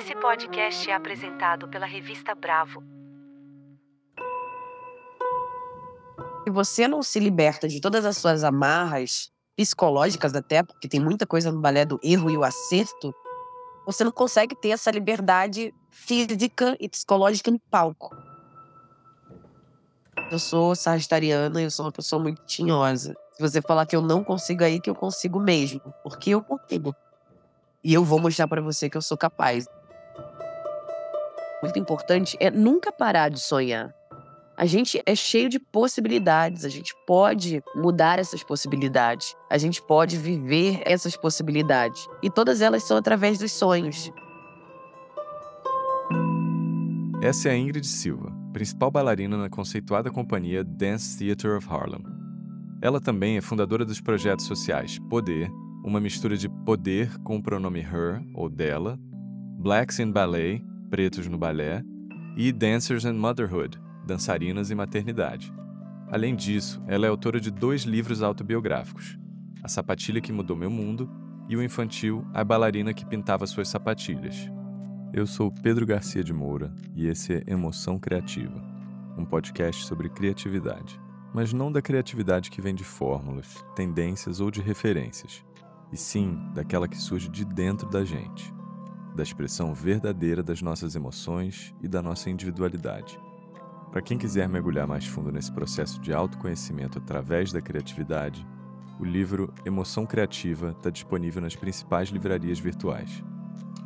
Esse podcast é apresentado pela revista Bravo. Se você não se liberta de todas as suas amarras, psicológicas até, porque tem muita coisa no balé do erro e o acerto, você não consegue ter essa liberdade física e psicológica no palco. Eu sou sagitariana, eu sou uma pessoa muito tinhosa. Se você falar que eu não consigo aí, que eu consigo mesmo, porque eu consigo. E eu vou mostrar para você que eu sou capaz. Muito importante é nunca parar de sonhar. A gente é cheio de possibilidades, a gente pode mudar essas possibilidades, a gente pode viver essas possibilidades. E todas elas são através dos sonhos. Essa é a Ingrid Silva, principal bailarina na conceituada companhia Dance Theatre of Harlem. Ela também é fundadora dos projetos sociais Poder, uma mistura de poder com o pronome her ou dela, Blacks in Ballet, pretos no balé, e Dancers and Motherhood, dançarinas e maternidade. Além disso, ela é autora de dois livros autobiográficos: A Sapatilha que Mudou Meu Mundo e o infantil A Bailarina que Pintava Suas Sapatilhas. Eu sou Pedro Garcia de Moura e esse é Emoção Criativa, um podcast sobre criatividade, mas não da criatividade que vem de fórmulas, tendências ou de referências, e sim daquela que surge de dentro da gente, da expressão verdadeira das nossas emoções e da nossa individualidade. Para quem quiser mergulhar mais fundo nesse processo de autoconhecimento através da criatividade, o livro Emoção Criativa está disponível nas principais livrarias virtuais.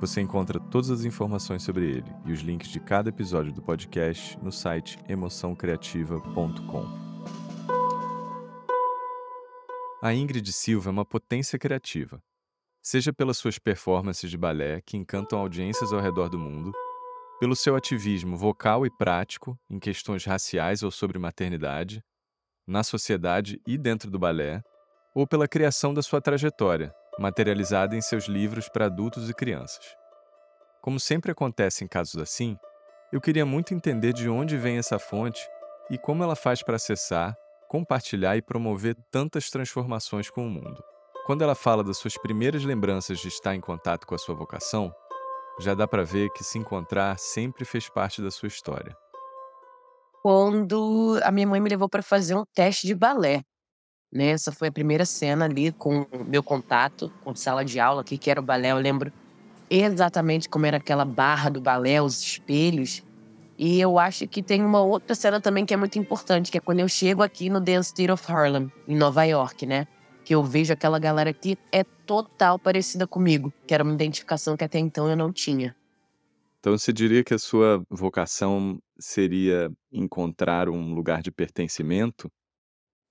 Você encontra todas as informações sobre ele e os links de cada episódio do podcast no site emoçãocreativa.com. A Ingrid Silva é uma potência criativa. Seja pelas suas performances de balé que encantam audiências ao redor do mundo, pelo seu ativismo vocal e prático em questões raciais ou sobre maternidade, na sociedade e dentro do balé, ou pela criação da sua trajetória, materializada em seus livros para adultos e crianças. Como sempre acontece em casos assim, eu queria muito entender de onde vem essa fonte e como ela faz para acessar, compartilhar e promover tantas transformações com o mundo. Quando ela fala das suas primeiras lembranças de estar em contato com a sua vocação, já dá para ver que se encontrar sempre fez parte da sua história. Quando a minha mãe me levou para fazer um teste de balé. Né? Essa foi a primeira cena ali com o meu contato com sala de aula, que era o balé. Eu lembro exatamente como era aquela barra do balé, os espelhos. E eu acho que tem uma outra cena também que é muito importante, que é quando eu chego aqui no Dance Theatre of Harlem, em Nova York, né? Que eu vejo aquela galera que é total parecida comigo, que era uma identificação que até então eu não tinha. Então você diria que a sua vocação seria encontrar um lugar de pertencimento?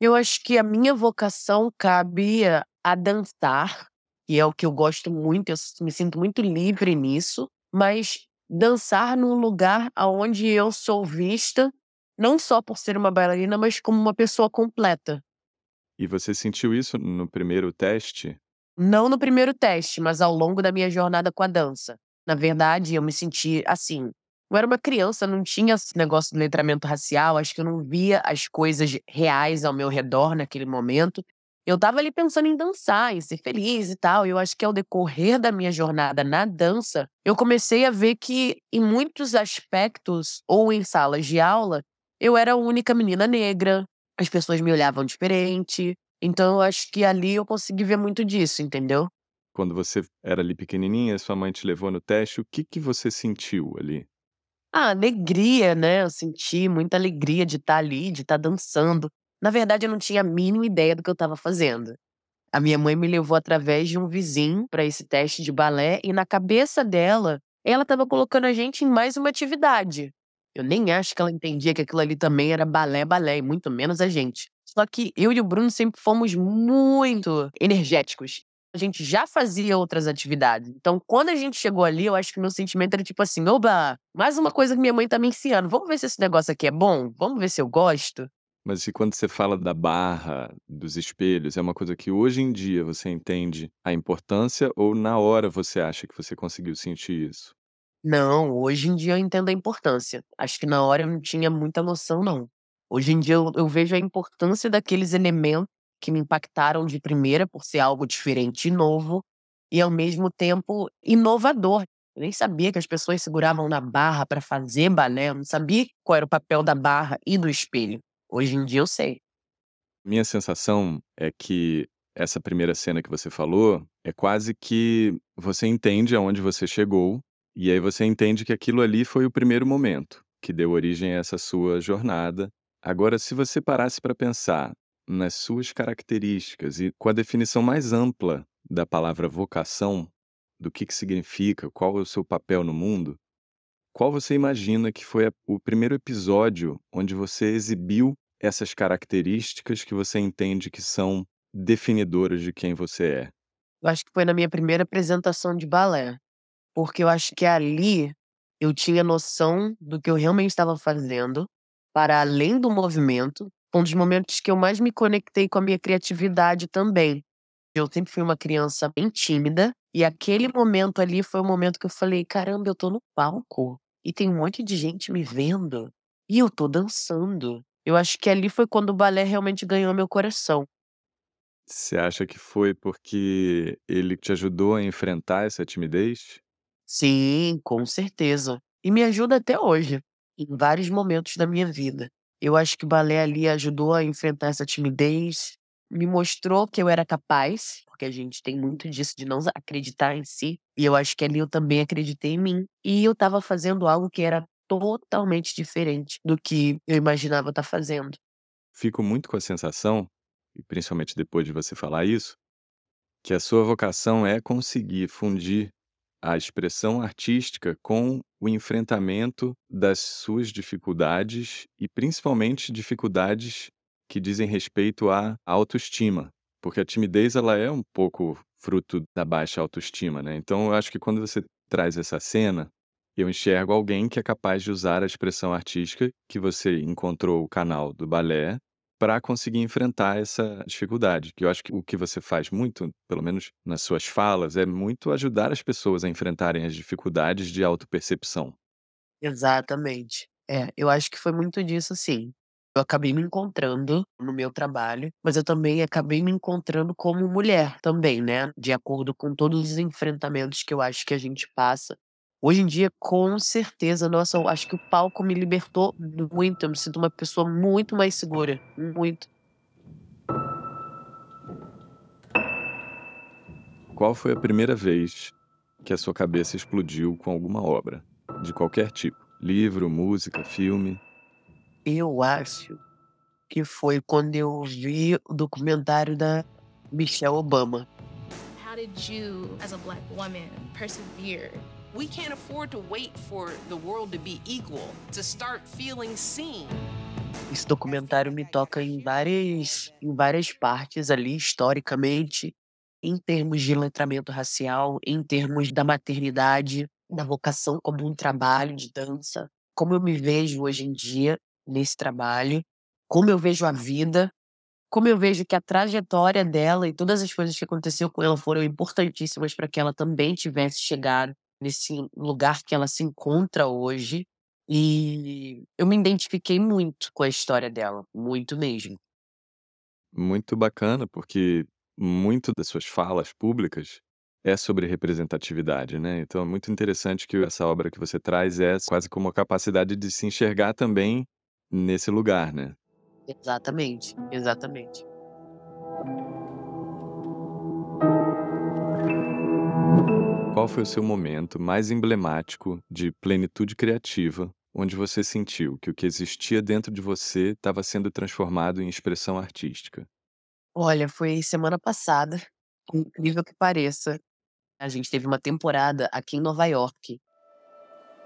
Eu acho que a minha vocação cabia a dançar, que é o que eu gosto muito, eu me sinto muito livre nisso, mas dançar num lugar onde eu sou vista não só por ser uma bailarina, mas como uma pessoa completa. E você sentiu isso no primeiro teste? Não no primeiro teste, mas ao longo da minha jornada com a dança. Na verdade, eu me senti assim. Eu era uma criança, não tinha esse negócio do letramento racial, acho que eu não via as coisas reais ao meu redor naquele momento. Eu tava ali pensando em dançar, em ser feliz e tal. Eu acho que ao decorrer da minha jornada na dança, eu comecei a ver que, em muitos aspectos, ou em salas de aula, eu era a única menina negra, as pessoas me olhavam diferente. Então eu acho que ali eu consegui ver muito disso, entendeu? Quando você era ali pequenininha, sua mãe te levou no teste, o que que você sentiu ali? Ah, alegria, né? Eu senti muita alegria de estar ali, de estar dançando. Na verdade, eu não tinha a mínima ideia do que eu estava fazendo. A minha mãe me levou através de um vizinho para esse teste de balé e na cabeça dela, ela estava colocando a gente em mais uma atividade. Eu nem acho que ela entendia que aquilo ali também era balé, balé, e muito menos a gente. Só que eu e o Bruno sempre fomos muito energéticos. A gente já fazia outras atividades. Então, quando a gente chegou ali, eu acho que meu sentimento era tipo assim: oba, mais uma coisa que minha mãe tá me ensinando. Vamos ver se esse negócio aqui é bom? Vamos ver se eu gosto? Mas e quando você fala da barra, dos espelhos, é uma coisa que hoje em dia você entende a importância ou na hora você acha que você conseguiu sentir isso? Não, hoje em dia eu entendo a importância. Acho que na hora eu não tinha muita noção, não. Hoje em dia eu, eu vejo a importância daqueles elementos que me impactaram de primeira por ser algo diferente e novo, e ao mesmo tempo inovador. Eu nem sabia que as pessoas seguravam na barra para fazer balé, eu não sabia qual era o papel da barra e do espelho. Hoje em dia eu sei. Minha sensação é que essa primeira cena que você falou é quase que você entende aonde você chegou, e aí você entende que aquilo ali foi o primeiro momento que deu origem a essa sua jornada. Agora, se você parasse para pensar nas suas características e com a definição mais ampla da palavra vocação, do que, que significa, qual é o seu papel no mundo, qual você imagina que foi o primeiro episódio onde você exibiu essas características que você entende que são definidoras de quem você é? Eu acho que foi na minha primeira apresentação de balé, porque eu acho que ali eu tinha noção do que eu realmente estava fazendo, para além do movimento, um dos momentos que eu mais me conectei com a minha criatividade também. Eu sempre fui uma criança bem tímida, e aquele momento ali foi o momento que eu falei: caramba, eu tô no palco e tem um monte de gente me vendo e eu tô dançando. Eu acho que ali foi quando o balé realmente ganhou meu coração. Você acha que foi porque ele te ajudou a enfrentar essa timidez? Sim, com certeza. E me ajuda até hoje, em vários momentos da minha vida. Eu acho que o balé ali ajudou a enfrentar essa timidez, me mostrou que eu era capaz, porque a gente tem muito disso de não acreditar em si, e eu acho que ali eu também acreditei em mim, e eu estava fazendo algo que era totalmente diferente do que eu imaginava estar fazendo. Fico muito com a sensação, e principalmente depois de você falar isso, que a sua vocação é conseguir fundir a expressão artística com o enfrentamento das suas dificuldades e principalmente dificuldades que dizem respeito à autoestima, porque a timidez ela é um pouco fruto da baixa autoestima, né? Então eu acho que quando você traz essa cena, eu enxergo alguém que é capaz de usar a expressão artística que você encontrou o canal do balé para conseguir enfrentar essa dificuldade. Que eu acho que o que você faz muito, pelo menos nas suas falas, é muito ajudar as pessoas a enfrentarem as dificuldades de autopercepção. Exatamente. É, eu acho que foi muito disso, sim. Eu acabei me encontrando no meu trabalho, mas eu também acabei me encontrando como mulher também, né, de acordo com todos os enfrentamentos que eu acho que a gente passa. Hoje em dia, com certeza, nossa, eu acho que o palco me libertou muito, eu me sinto uma pessoa muito mais segura, muito. Qual foi a primeira vez que a sua cabeça explodiu com alguma obra, de qualquer tipo? Livro, música, filme? Eu acho que foi quando eu vi o documentário da Michelle Obama. How did you, as a black woman, persevere? We can't afford to wait for the world to be equal to start feeling seen. Esse documentário me toca em várias, em várias partes ali, historicamente, em termos de letramento racial, em termos da maternidade, da vocação como um trabalho de dança, como eu me vejo hoje em dia nesse trabalho, como eu vejo a vida, como eu vejo que a trajetória dela e todas as coisas que aconteceu com ela foram importantíssimas para que ela também tivesse chegado nesse lugar que ela se encontra hoje. E eu me identifiquei muito com a história dela, muito mesmo. Muito bacana, porque muito das suas falas públicas é sobre representatividade, né? Então é muito interessante que essa obra que você traz é quase como a capacidade de se enxergar também nesse lugar, né? Exatamente, exatamente. Qual foi o seu momento mais emblemático de plenitude criativa, onde você sentiu que o que existia dentro de você estava sendo transformado em expressão artística? Olha, foi semana passada, incrível que pareça. A gente teve uma temporada aqui em Nova York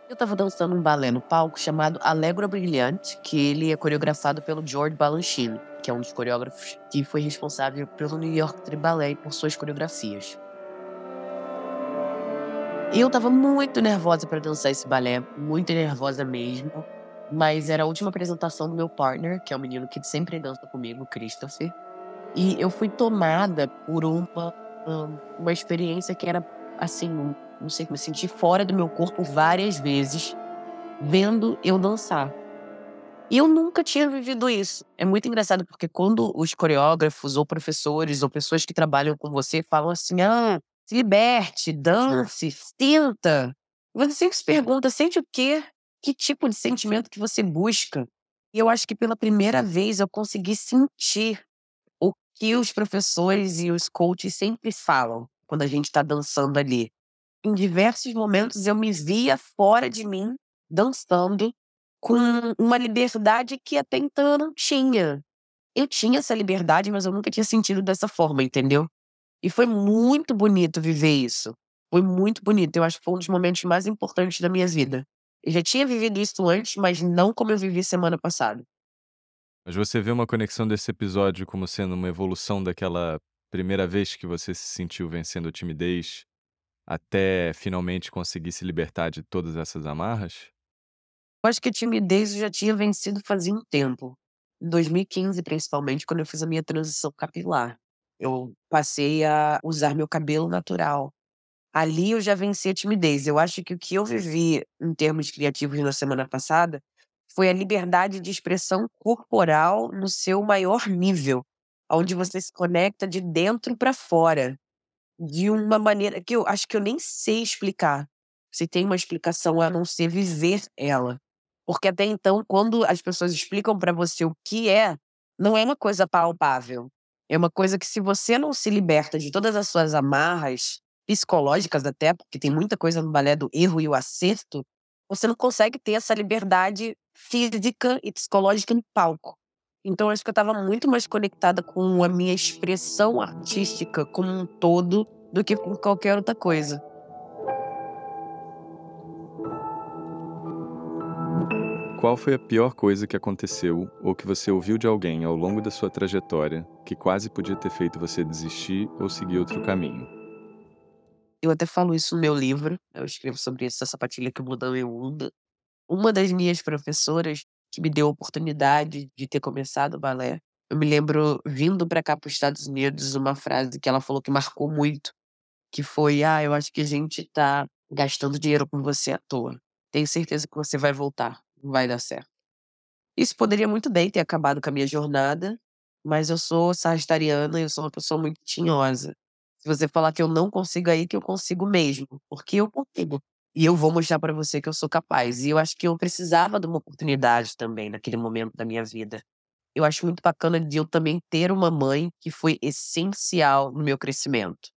eu estava dançando um balé no palco chamado Allegro Brilhante, que ele é coreografado pelo George Balanchine, que é um dos coreógrafos que foi responsável pelo New York Ballet e por suas coreografias. Eu estava muito nervosa para dançar esse balé, muito nervosa mesmo, mas era a última apresentação do meu partner, que é o menino que sempre dança comigo, Christopher. E eu fui tomada por uma, uma experiência que era assim, não sei, me senti fora do meu corpo várias vezes vendo eu dançar. E eu nunca tinha vivido isso. É muito engraçado porque quando os coreógrafos ou professores ou pessoas que trabalham com você falam assim: "Ah, se liberte, dance, sinta". Você sempre se pergunta: "Sente o quê? Que tipo de sentimento que você busca?". E eu acho que pela primeira vez eu consegui sentir o que os professores e os coaches sempre falam quando a gente tá dançando ali. Em diversos momentos eu me via fora de mim, dançando, com uma liberdade que até então eu não tinha. Eu tinha essa liberdade, mas eu nunca tinha sentido dessa forma, entendeu? E foi muito bonito viver isso. Foi muito bonito. Eu acho que foi um dos momentos mais importantes da minha vida. Eu já tinha vivido isso antes, mas não como eu vivi semana passada. Mas você vê uma conexão desse episódio como sendo uma evolução daquela primeira vez que você se sentiu vencendo a timidez, até finalmente conseguir se libertar de todas essas amarras? Eu acho que a timidez eu já tinha vencido fazia um tempo. Em 2015, principalmente, quando eu fiz a minha transição capilar. Eu passei a usar meu cabelo natural. Ali eu já venci a timidez. Eu acho que o que eu vivi em termos criativos na semana passada foi a liberdade de expressão corporal no seu maior nível, onde você se conecta de dentro para fora, de uma maneira que eu acho que eu nem sei explicar. Se tem uma explicação a não ser viver ela. Porque até então, quando as pessoas explicam para você o que é, não é uma coisa palpável. É uma coisa que se você não se liberta de todas as suas amarras, psicológicas até, porque tem muita coisa no balé do erro e o acerto, você não consegue ter essa liberdade física e psicológica no palco. Então, acho que eu estava muito mais conectada com a minha expressão artística como um todo do que com qualquer outra coisa. Qual foi a pior coisa que aconteceu ou que você ouviu de alguém ao longo da sua trajetória que quase podia ter feito você desistir ou seguir outro caminho? Eu até falo isso no meu livro, eu escrevo sobre essa sapatilha que muda meu mundo. Uma das minhas professoras que me deu a oportunidade de ter começado o balé, eu me lembro vindo para cá para os Estados Unidos uma frase que ela falou que marcou muito, que foi: "Ah, eu acho que a gente tá gastando dinheiro com você à toa. Tenho certeza que você vai voltar, vai dar certo". Isso poderia muito bem ter acabado com a minha jornada, mas eu sou sagitariana e eu sou uma pessoa muito tinhosa. Se você falar que eu não consigo, aí que eu consigo mesmo, porque eu consigo. E eu vou mostrar para você que eu sou capaz. E eu acho que eu precisava de uma oportunidade também naquele momento da minha vida. Eu acho muito bacana de eu também ter uma mãe que foi essencial no meu crescimento.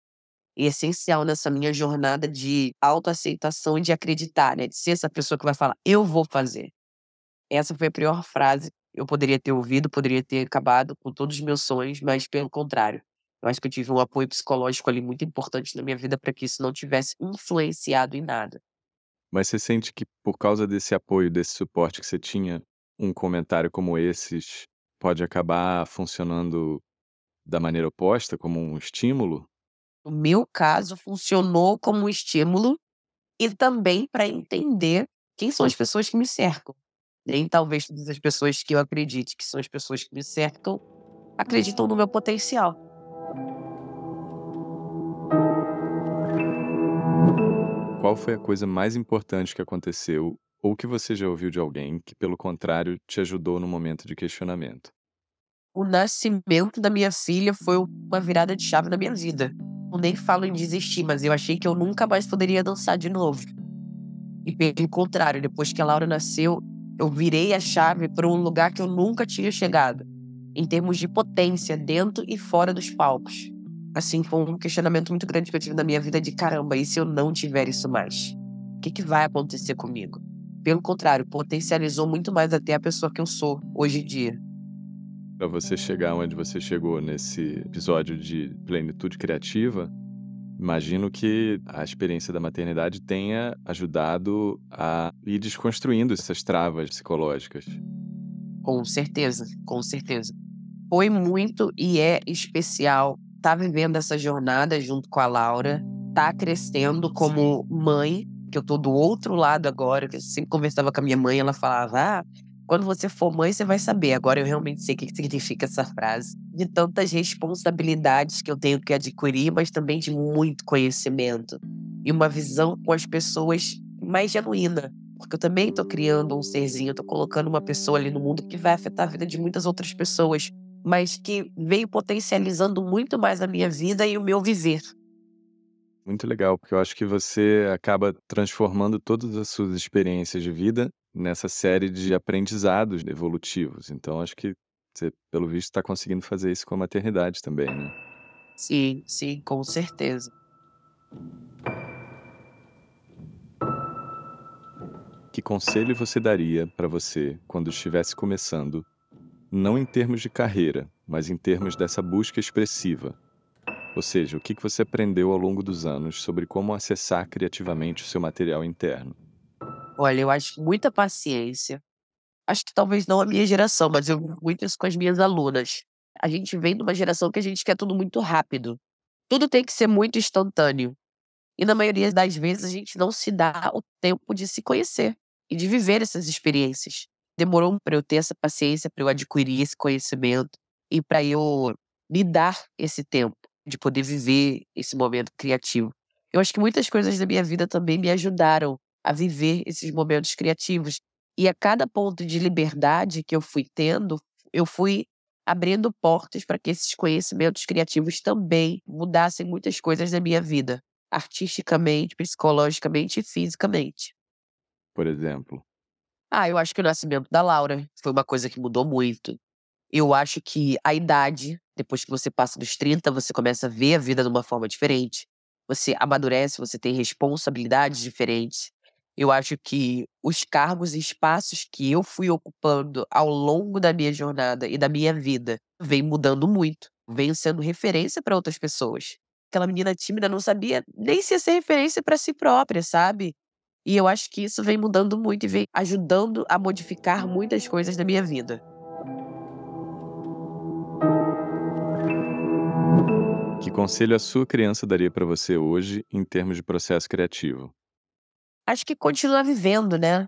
E essencial nessa minha jornada de autoaceitação e de acreditar, né? De ser essa pessoa que vai falar, eu vou fazer. Essa foi a pior frase eu poderia ter ouvido, poderia ter acabado com todos os meus sonhos, mas pelo contrário. Eu acho que eu tive um apoio psicológico ali muito importante na minha vida para que isso não tivesse influenciado em nada. Mas você sente que por causa desse apoio, desse suporte que você tinha, um comentário como esses pode acabar funcionando da maneira oposta, como um estímulo? No meu caso, funcionou como um estímulo e também para entender quem são as pessoas que me cercam. Nem talvez todas as pessoas que eu acredite que são as pessoas que me cercam acreditam no meu potencial. Qual foi a coisa mais importante que aconteceu ou que você já ouviu de alguém que, pelo contrário, te ajudou no momento de questionamento? O nascimento da minha filha foi uma virada de chave na minha vida. Eu nem falo em desistir, mas eu achei que eu nunca mais poderia dançar de novo. E pelo contrário, depois que a Laura nasceu, eu virei a chave para um lugar que eu nunca tinha chegado, em termos de potência dentro e fora dos palcos assim, foi um questionamento muito grande que eu tive na minha vida de caramba, e se eu não tiver isso mais? O que, que vai acontecer comigo? Pelo contrário, potencializou muito mais até a pessoa que eu sou hoje em dia. Para você chegar onde você chegou nesse episódio de plenitude criativa, imagino que a experiência da maternidade tenha ajudado a ir desconstruindo essas travas psicológicas. Com certeza, com certeza. Foi muito e é especial tá vivendo essa jornada junto com a Laura, tá crescendo como mãe, que eu tô do outro lado agora, que eu sempre conversava com a minha mãe, ela falava: "Ah, quando você for mãe, você vai saber". Agora eu realmente sei o que significa essa frase. De tantas responsabilidades que eu tenho que adquirir, mas também de muito conhecimento e uma visão com as pessoas mais genuína. Porque eu também tô criando um serzinho, tô colocando uma pessoa ali no mundo que vai afetar a vida de muitas outras pessoas mas que veio potencializando muito mais a minha vida e o meu viver. Muito legal, porque eu acho que você acaba transformando todas as suas experiências de vida nessa série de aprendizados evolutivos. Então, acho que você, pelo visto, está conseguindo fazer isso com a maternidade também, né? Sim, sim, com certeza. Que conselho você daria para você quando estivesse começando, não em termos de carreira, mas em termos dessa busca expressiva? Ou seja, o que que você aprendeu ao longo dos anos sobre como acessar criativamente o seu material interno? Olha, eu acho muita paciência. Acho que talvez não a minha geração, mas eu muito isso com as minhas alunas. A gente vem de uma geração que a gente quer tudo muito rápido. Tudo tem que ser muito instantâneo. E na maioria das vezes a gente não se dá o tempo de se conhecer e de viver essas experiências. Demorou para eu ter essa paciência, para eu adquirir esse conhecimento e para eu me dar esse tempo de poder viver esse momento criativo. Eu acho que muitas coisas da minha vida também me ajudaram a viver esses momentos criativos. E a cada ponto de liberdade que eu fui tendo, eu fui abrindo portas para que esses conhecimentos criativos também mudassem muitas coisas da minha vida, artisticamente, psicologicamente e fisicamente. Por exemplo? Ah, eu acho que o nascimento da Laura foi uma coisa que mudou muito. Eu acho que a idade, depois que você passa dos 30, você começa a ver a vida de uma forma diferente. Você amadurece, você tem responsabilidades diferentes. Eu acho que os cargos e espaços que eu fui ocupando ao longo da minha jornada e da minha vida vem mudando muito. Venho sendo referência para outras pessoas. Aquela menina tímida não sabia nem se ia ser referência para si própria, sabe? E eu acho que isso vem mudando muito e vem ajudando a modificar muitas coisas da minha vida. Que conselho a sua criança daria para você hoje em termos de processo criativo? Acho que continuar vivendo, né?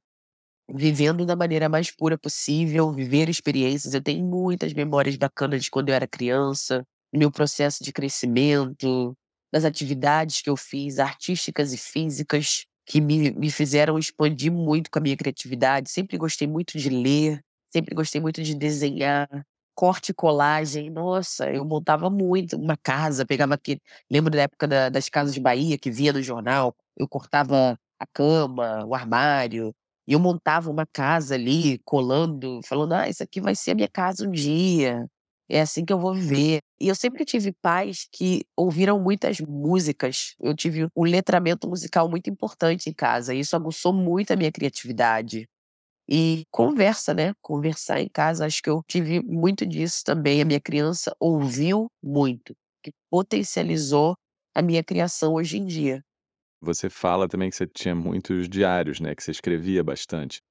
Vivendo da maneira mais pura possível, viver experiências. Eu tenho muitas memórias bacanas de quando eu era criança, meu processo de crescimento, das atividades que eu fiz, artísticas e físicas, que me, me fizeram expandir muito com a minha criatividade. Sempre gostei muito de ler, sempre gostei muito de desenhar, corte e colagem. Nossa, eu montava muito uma casa, pegava aquele. Lembro da época da- das casas de Bahia que via no jornal. Eu cortava a cama, o armário, e eu montava uma casa ali, colando, falando: ah, isso aqui vai ser a minha casa um dia. É assim que eu vou viver. E eu sempre tive pais que ouviram muitas músicas. Eu tive um letramento musical muito importante em casa. E isso aguçou muito a minha criatividade. E conversa, né? Conversar em casa, acho que eu tive muito disso também. A minha criança ouviu muito, que potencializou a minha criação hoje em dia. Você fala também que você tinha muitos diários, né? Que você escrevia bastante.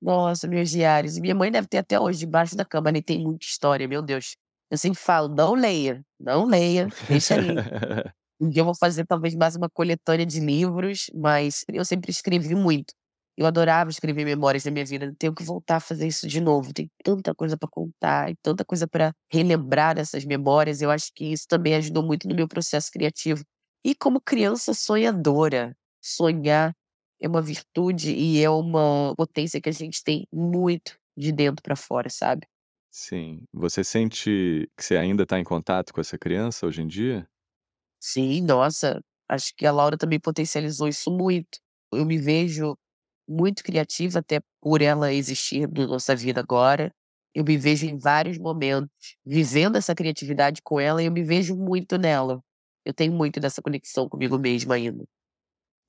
Nossa, meus diários. Minha mãe deve ter até hoje debaixo da cama, né? Tem muita história, meu Deus. Eu sempre falo, não leia, não leia, deixa aí. Um dia eu vou fazer talvez mais uma coletânea de livros, mas eu sempre escrevi muito. Eu adorava escrever memórias da minha vida. Tenho que voltar a fazer isso de novo. Tem tanta coisa para contar e tanta coisa para relembrar dessas memórias. Eu acho que isso também ajudou muito no meu processo criativo. E como criança sonhadora, sonhar é uma virtude e é uma potência que a gente tem muito de dentro para fora, sabe? Sim. Você sente que você ainda está em contato com essa criança hoje em dia? Sim, nossa, acho que a Laura também potencializou isso muito. Eu me vejo muito criativa, até por ela existir na nossa vida agora. Eu me vejo em vários momentos vivendo essa criatividade com ela e eu me vejo muito nela. Eu tenho muito dessa conexão comigo mesma ainda.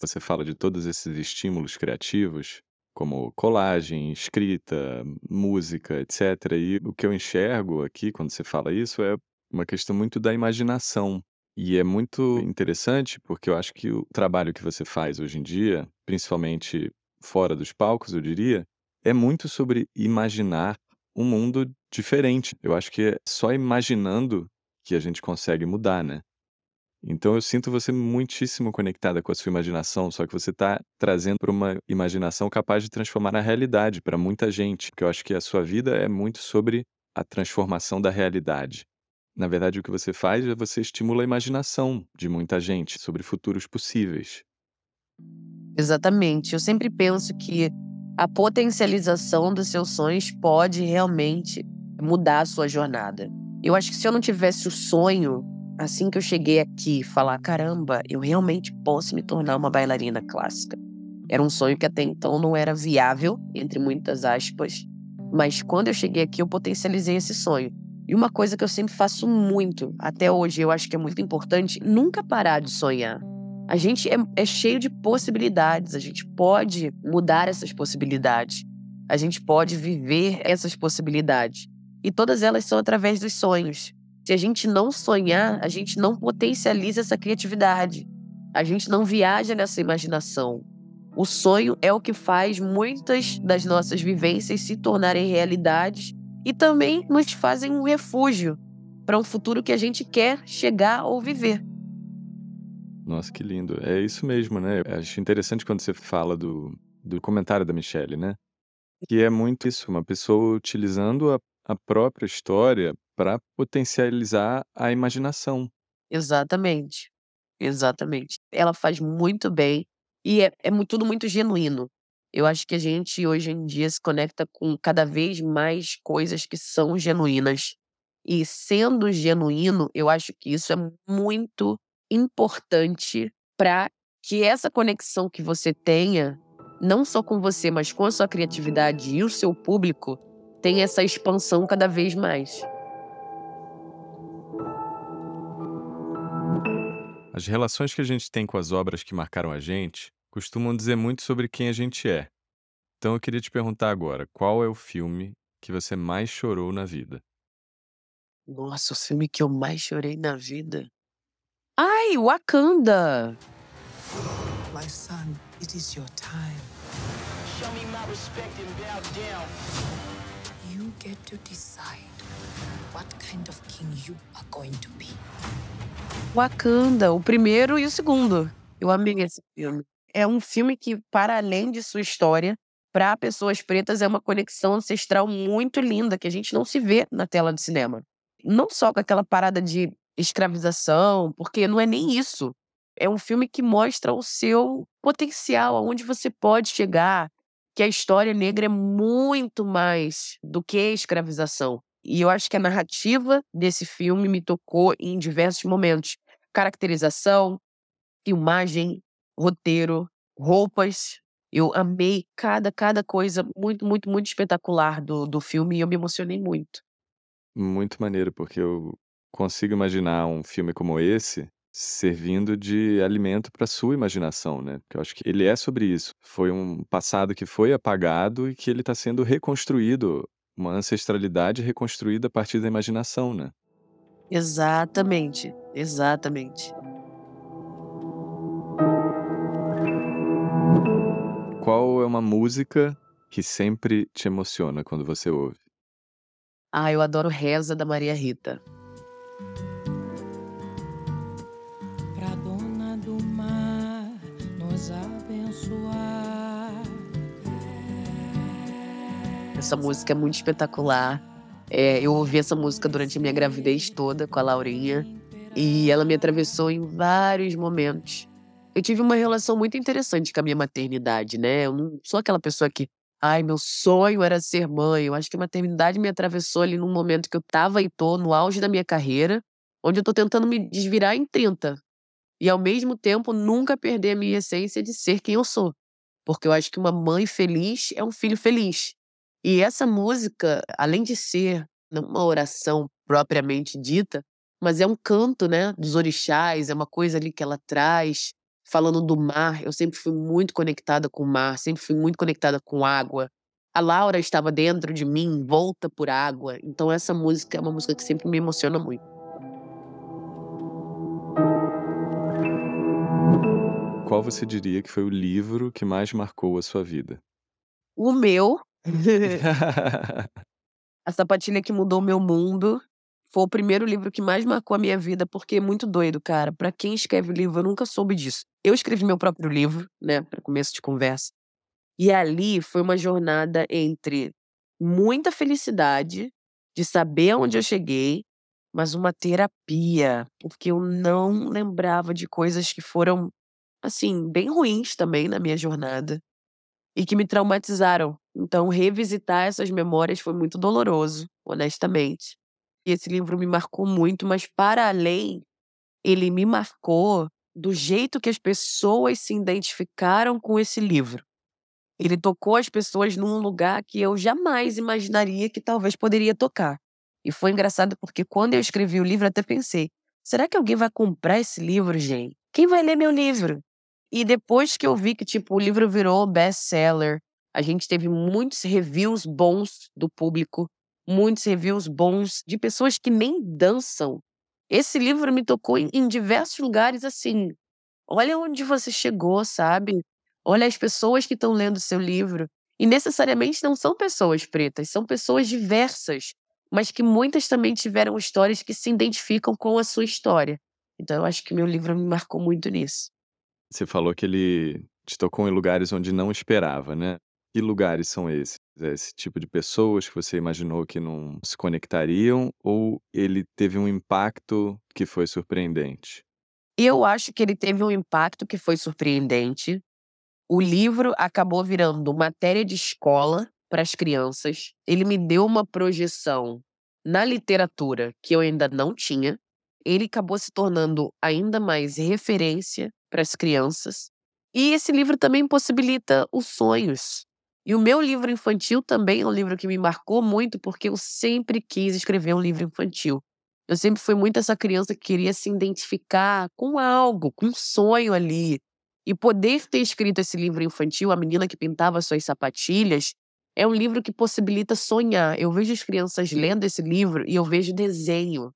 Você fala de todos esses estímulos criativos, como colagem, escrita, música, etc. E o que eu enxergo aqui quando você fala isso é uma questão muito da imaginação. E é muito interessante porque eu acho que o trabalho que você faz hoje em dia, principalmente fora dos palcos, eu diria, é muito sobre imaginar um mundo diferente. Eu acho que é só imaginando que a gente consegue mudar, né? Então eu sinto você muitíssimo conectada com a sua imaginação, só que você está trazendo para uma imaginação capaz de transformar a realidade para muita gente, porque eu acho que a sua vida é muito sobre a transformação da realidade. Na verdade, o que você faz é você estimula a imaginação de muita gente sobre futuros possíveis. Exatamente. Eu sempre penso que a potencialização dos seus sonhos pode realmente mudar a sua jornada. Eu acho que se eu não tivesse o sonho, assim que eu cheguei aqui, falar: caramba, eu realmente posso me tornar uma bailarina clássica. Era um sonho que até então não era viável, entre muitas aspas, mas quando eu cheguei aqui eu potencializei esse sonho. E uma coisa que eu sempre faço muito, até hoje eu acho que é muito importante, nunca parar de sonhar. A gente é, é cheio de possibilidades, a gente pode mudar essas possibilidades, a gente pode viver essas possibilidades. E todas elas são através dos sonhos. Se a gente não sonhar, a gente não potencializa essa criatividade. A gente não viaja nessa imaginação. O sonho é o que faz muitas das nossas vivências se tornarem realidades e também nos fazem um refúgio para um futuro que a gente quer chegar ou viver. Nossa, que lindo. É isso mesmo, né? Acho interessante quando você fala do, do comentário da Michelle, né? Que é muito isso, uma pessoa utilizando a, a própria história para potencializar a imaginação. Exatamente. Exatamente. Ela faz muito bem e é, é tudo muito genuíno. Eu acho que a gente hoje em dia se conecta com cada vez mais coisas que são genuínas. E sendo genuíno, eu acho que isso é muito importante para que essa conexão que você tenha, não só com você, mas com a sua criatividade e o seu público, tenha essa expansão cada vez mais. As relações que a gente tem com as obras que marcaram a gente costumam dizer muito sobre quem a gente é. Então eu queria te perguntar agora, qual é o filme que você mais chorou na vida? Nossa, o filme que eu mais chorei na vida. Ai, Wakanda! My son, it is your time. Show me my respect and bow down. You get to decide what kind of king you are going to be. Wakanda, o primeiro e o segundo. Eu amei esse filme. É um filme que, para além de sua história, para pessoas pretas é uma conexão ancestral muito linda que a gente não se vê na tela de cinema. Não só com aquela parada de escravização, porque não é nem isso. É um filme que mostra o seu potencial, aonde você pode chegar, que a história negra é muito mais do que a escravização. E eu acho que a narrativa desse filme me tocou em diversos momentos. Caracterização, filmagem, roteiro, roupas. Eu amei cada, cada coisa muito, muito, muito espetacular do, do filme e eu me emocionei muito. Muito maneiro, porque eu consigo imaginar um filme como esse servindo de alimento para sua imaginação, né? Porque eu acho que ele é sobre isso. Foi um passado que foi apagado e que ele está sendo reconstruído, uma ancestralidade reconstruída a partir da imaginação, né? Exatamente, exatamente. Qual é uma música que sempre te emociona quando você ouve? Ah, eu adoro Reza da Maria Rita. Essa música é muito espetacular. É, eu ouvi essa música durante a minha gravidez toda com a Laurinha e ela me atravessou em vários momentos. Eu tive uma relação muito interessante com a minha maternidade, né? Eu não sou aquela pessoa que, ai, meu sonho era ser mãe. Eu acho que a maternidade me atravessou ali num momento que eu tava e tô no auge da minha carreira, onde eu tô tentando me desvirar em 30. E ao mesmo tempo nunca perder a minha essência de ser quem eu sou. Porque eu acho que uma mãe feliz é um filho feliz. E essa música, além de ser uma oração propriamente dita, mas é um canto, né, dos orixás, é uma coisa ali que ela traz, falando do mar. Eu sempre fui muito conectada com o mar, sempre fui muito conectada com água. A Laura estava dentro de mim, envolta por água. Então essa música é uma música que sempre me emociona muito. Qual você diria que foi o livro que mais marcou a sua vida? O meu, A Sapatilha que Mudou Meu Mundo, foi o primeiro livro que mais marcou a minha vida, porque é muito doido, cara. Pra quem escreve livro, eu nunca soube disso. Eu escrevi meu próprio livro, né, para começo de conversa. E ali foi uma jornada entre muita felicidade de saber aonde eu cheguei, mas uma terapia, porque eu não lembrava de coisas que foram assim, bem ruins também na minha jornada e que me traumatizaram. Então, revisitar essas memórias foi muito doloroso, honestamente. E esse livro me marcou muito, mas para além ele me marcou do jeito que as pessoas se identificaram com esse livro. Ele tocou as pessoas num lugar que eu jamais imaginaria que talvez poderia tocar. E foi engraçado porque quando eu escrevi o livro, até pensei: será que alguém vai comprar esse livro, gente? Quem vai ler meu livro? E depois que eu vi que tipo o livro virou best-seller, a gente teve muitos reviews bons do público, muitos reviews bons de pessoas que nem dançam. Esse livro me tocou em, diversos lugares assim. Olha onde você chegou, sabe? Olha as pessoas que estão lendo seu livro. E necessariamente não são pessoas pretas, são pessoas diversas, mas que muitas também tiveram histórias que se identificam com a sua história. Então eu acho que meu livro me marcou muito nisso. Você falou que ele te tocou em lugares onde não esperava, né? Que lugares são esses? É esse tipo de pessoas que você imaginou que não se conectariam ou ele teve um impacto que foi surpreendente? Eu acho que ele teve um impacto que foi surpreendente. O livro acabou virando matéria de escola para as crianças. Ele me deu uma projeção na literatura que eu ainda não tinha. Ele acabou se tornando ainda mais referência para as crianças. E esse livro também possibilita os sonhos. E o meu livro infantil também é um livro que me marcou muito, porque eu sempre quis escrever um livro infantil. Eu sempre fui muito essa criança que queria se identificar com algo, com um sonho ali. E poder ter escrito esse livro infantil, A Menina que Pintava Suas Sapatilhas, é um livro que possibilita sonhar. Eu vejo as crianças lendo esse livro e eu vejo desenho.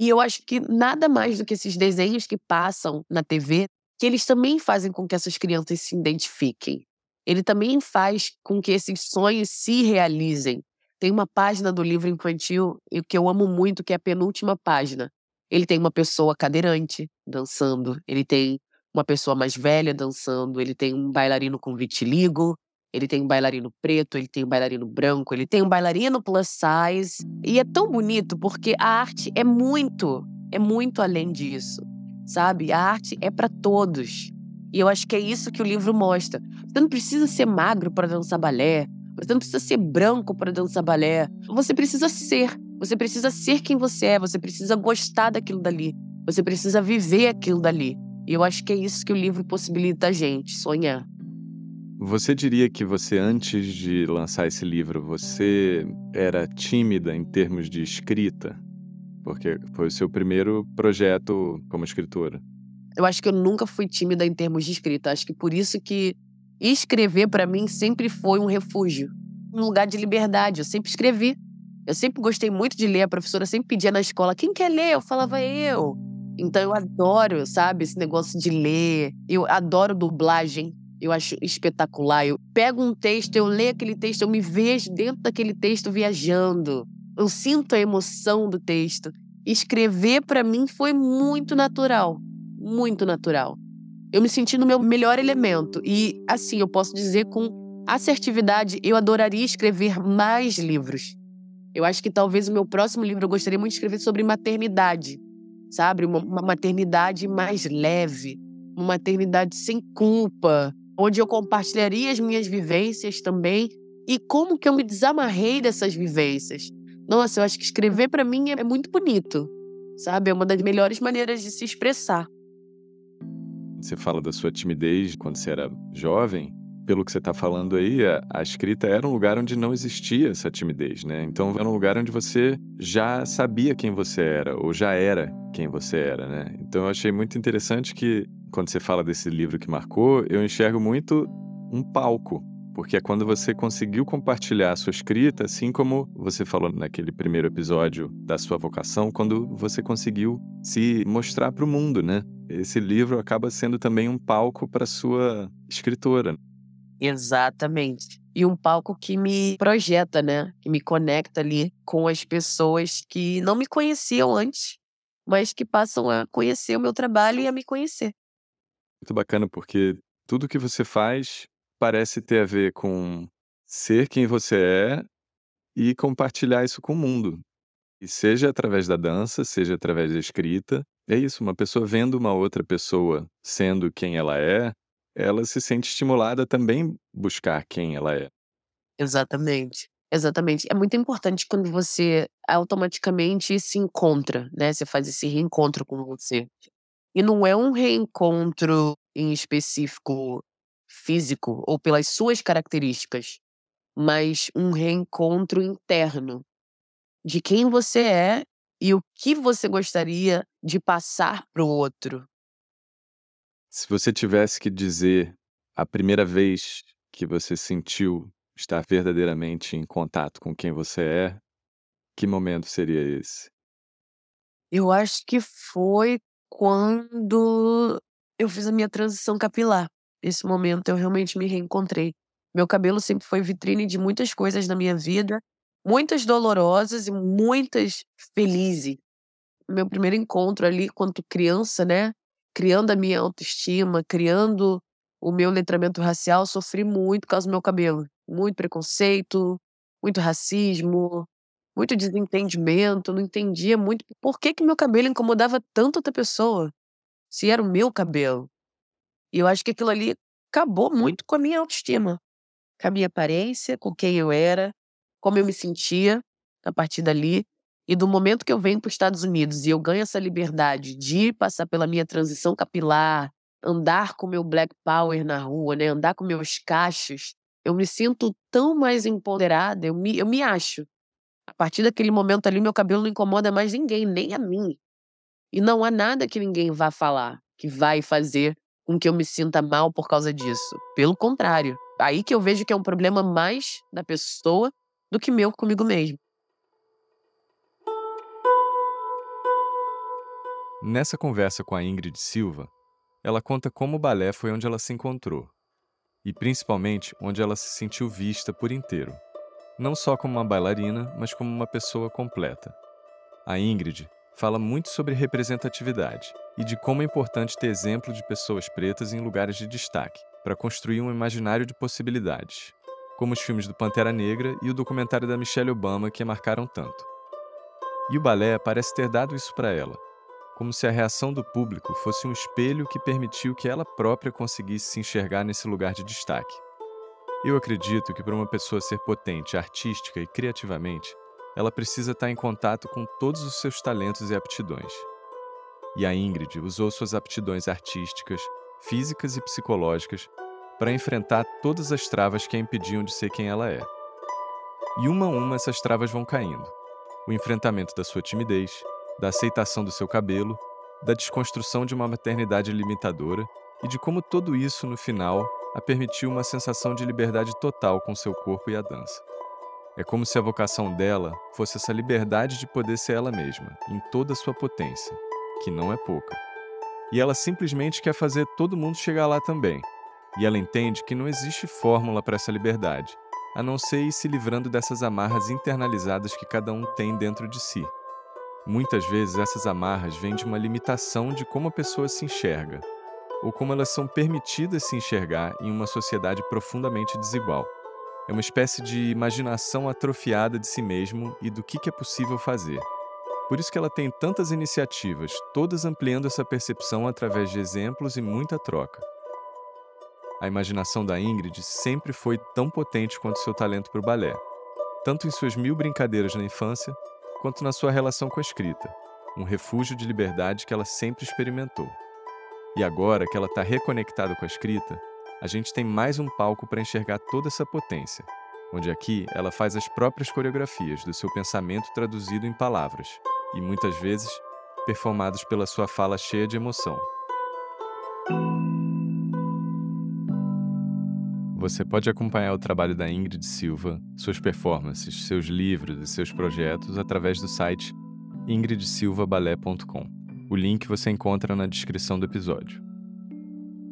E eu acho que nada mais do que esses desenhos que passam na TV, que eles também fazem com que essas crianças se identifiquem. Ele também faz com que esses sonhos se realizem. Tem uma página do livro infantil que eu amo muito, que é a penúltima página. Ele tem uma pessoa cadeirante dançando, ele tem uma pessoa mais velha dançando, ele tem um bailarino com vitiligo, ele tem um bailarino preto, ele tem um bailarino branco, ele tem um bailarino plus size. E é tão bonito porque a arte é muito, é muito além disso, sabe? A arte é para todos. E eu acho que é isso que o livro mostra. Você não precisa ser magro para dançar balé, você não precisa ser branco para dançar balé. Você precisa ser. Você precisa ser quem você é, você precisa gostar daquilo dali. Você precisa viver aquilo dali. E eu acho que é isso que o livro possibilita a gente, sonhar. Você diria que você, antes de lançar esse livro, você era tímida em termos de escrita? Porque foi o seu primeiro projeto como escritora. Eu acho que eu nunca fui tímida em termos de escrita. Acho que por isso que escrever para mim sempre foi um refúgio, um lugar de liberdade. Eu sempre escrevi. Eu sempre gostei muito de ler. A professora sempre pedia na escola: quem quer ler? Eu falava eu. Então eu adoro, sabe, esse negócio de ler. Eu adoro dublagem eu acho espetacular. Eu pego um texto, eu leio aquele texto, eu me vejo dentro daquele texto viajando. Eu sinto a emoção do texto. Escrever para mim foi muito natural, muito natural. Eu me senti no meu melhor elemento e assim eu posso dizer com assertividade, eu adoraria escrever mais livros. Eu acho que talvez o meu próximo livro eu gostaria muito de escrever sobre maternidade, sabe? Uma, uma maternidade mais leve, uma maternidade sem culpa, onde eu compartilharia as minhas vivências também e como que eu me desamarrei dessas vivências. Nossa, eu acho que escrever para mim é muito bonito, sabe? É uma das melhores maneiras de se expressar. Você fala da sua timidez quando você era jovem. Pelo que você está falando aí, a, a, escrita era um lugar onde não existia essa timidez, né? Então era um lugar onde você já sabia quem você era, ou já era quem você era, né? Então eu achei muito interessante que quando você fala desse livro que marcou, eu enxergo muito um palco, porque é quando você conseguiu compartilhar a sua escrita, assim como você falou naquele primeiro episódio da sua vocação, quando você conseguiu se mostrar para o mundo, né? Esse livro acaba sendo também um palco para sua escritora. Exatamente. E um palco que me projeta, né? Que me conecta ali com as pessoas que não me conheciam antes, mas que passam a conhecer o meu trabalho e a me conhecer. Muito bacana, porque tudo que você faz parece ter a ver com ser quem você é e compartilhar isso com o mundo. E seja através da dança, seja através da escrita, é isso, uma pessoa vendo uma outra pessoa sendo quem ela é, ela se sente estimulada a também buscar quem ela é. Exatamente. Exatamente. É muito importante quando você automaticamente se encontra, né? Você faz esse reencontro com você. E não é um reencontro em específico físico ou pelas suas características, mas um reencontro interno de quem você é e o que você gostaria de passar para o outro. Se você tivesse que dizer a primeira vez que você sentiu estar verdadeiramente em contato com quem você é, que momento seria esse? Eu acho que foi quando eu fiz a minha transição capilar. Esse momento eu realmente me reencontrei. Meu cabelo sempre foi vitrine de muitas coisas na minha vida, muitas dolorosas e muitas felizes. Meu primeiro encontro ali, quanto criança, né? Criando a minha autoestima, criando o meu letramento racial, sofri muito por causa do meu cabelo. Muito preconceito, muito racismo, muito desentendimento. Não entendia muito por que, que meu cabelo incomodava tanto outra pessoa, se era o meu cabelo. E eu acho que aquilo ali acabou muito com a minha autoestima, com a minha aparência, com quem eu era, como eu me sentia a partir dali. E do momento que eu venho para os Estados Unidos e eu ganho essa liberdade de passar pela minha transição capilar, andar com meu black power na rua, né, andar com meus cachos, eu me sinto tão mais empoderada, eu me, eu me acho. A partir daquele momento ali, meu cabelo não incomoda mais ninguém, nem a mim. E não há nada que ninguém vá falar, que vai fazer com que eu me sinta mal por causa disso. Pelo contrário, aí que eu vejo que é um problema mais da pessoa do que meu comigo mesmo. Nessa conversa com a Ingrid Silva, ela conta como o balé foi onde ela se encontrou e principalmente onde ela se sentiu vista por inteiro, não só como uma bailarina, mas como uma pessoa completa. A Ingrid fala muito sobre representatividade e de como é importante ter exemplo de pessoas pretas em lugares de destaque para construir um imaginário de possibilidades, como os filmes do Pantera Negra e o documentário da Michelle Obama que a marcaram tanto. E o balé parece ter dado isso para ela, como se a reação do público fosse um espelho que permitiu que ela própria conseguisse se enxergar nesse lugar de destaque. Eu acredito que para uma pessoa ser potente artística e criativamente, ela precisa estar em contato com todos os seus talentos e aptidões. E a Ingrid usou suas aptidões artísticas, físicas e psicológicas para enfrentar todas as travas que a impediam de ser quem ela é. E uma a uma essas travas vão caindo. O enfrentamento da sua timidez, da aceitação do seu cabelo, da desconstrução de uma maternidade limitadora e de como tudo isso, no final, a permitiu uma sensação de liberdade total com seu corpo e a dança. É como se a vocação dela fosse essa liberdade de poder ser ela mesma, em toda a sua potência, que não é pouca. E ela simplesmente quer fazer todo mundo chegar lá também. E ela entende que não existe fórmula para essa liberdade, a não ser ir se livrando dessas amarras internalizadas que cada um tem dentro de si. Muitas vezes essas amarras vêm de uma limitação de como a pessoa se enxerga, ou como elas são permitidas se enxergar em uma sociedade profundamente desigual. É uma espécie de imaginação atrofiada de si mesmo e do que é possível fazer. Por isso que ela tem tantas iniciativas, todas ampliando essa percepção através de exemplos e muita troca. A imaginação da Ingrid sempre foi tão potente quanto seu talento para o balé, tanto em suas mil brincadeiras na infância, quanto na sua relação com a escrita, um refúgio de liberdade que ela sempre experimentou. E agora que ela está reconectada com a escrita, a gente tem mais um palco para enxergar toda essa potência, onde aqui ela faz as próprias coreografias do seu pensamento traduzido em palavras, e muitas vezes performados pela sua fala cheia de emoção. Você pode acompanhar o trabalho da Ingrid Silva, suas performances, seus livros e seus projetos através do site ingridsilvabalé.com. O link você encontra na descrição do episódio.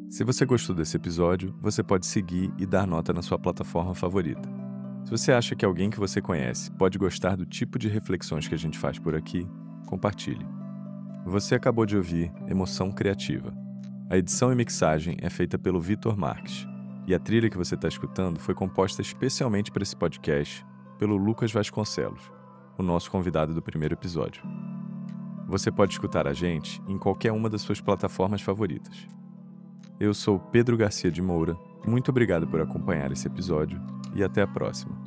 Se você gostou desse episódio, você pode seguir e dar nota na sua plataforma favorita. Se você acha que alguém que você conhece pode gostar do tipo de reflexões que a gente faz por aqui, compartilhe. Você acabou de ouvir Emoção Criativa. A edição e mixagem é feita pelo Vitor Marques. E a trilha que você está escutando foi composta especialmente para esse podcast pelo Lucas Vasconcelos, o nosso convidado do primeiro episódio. Você pode escutar a gente em qualquer uma das suas plataformas favoritas. Eu sou Pedro Garcia de Moura, muito obrigado por acompanhar esse episódio e até a próxima.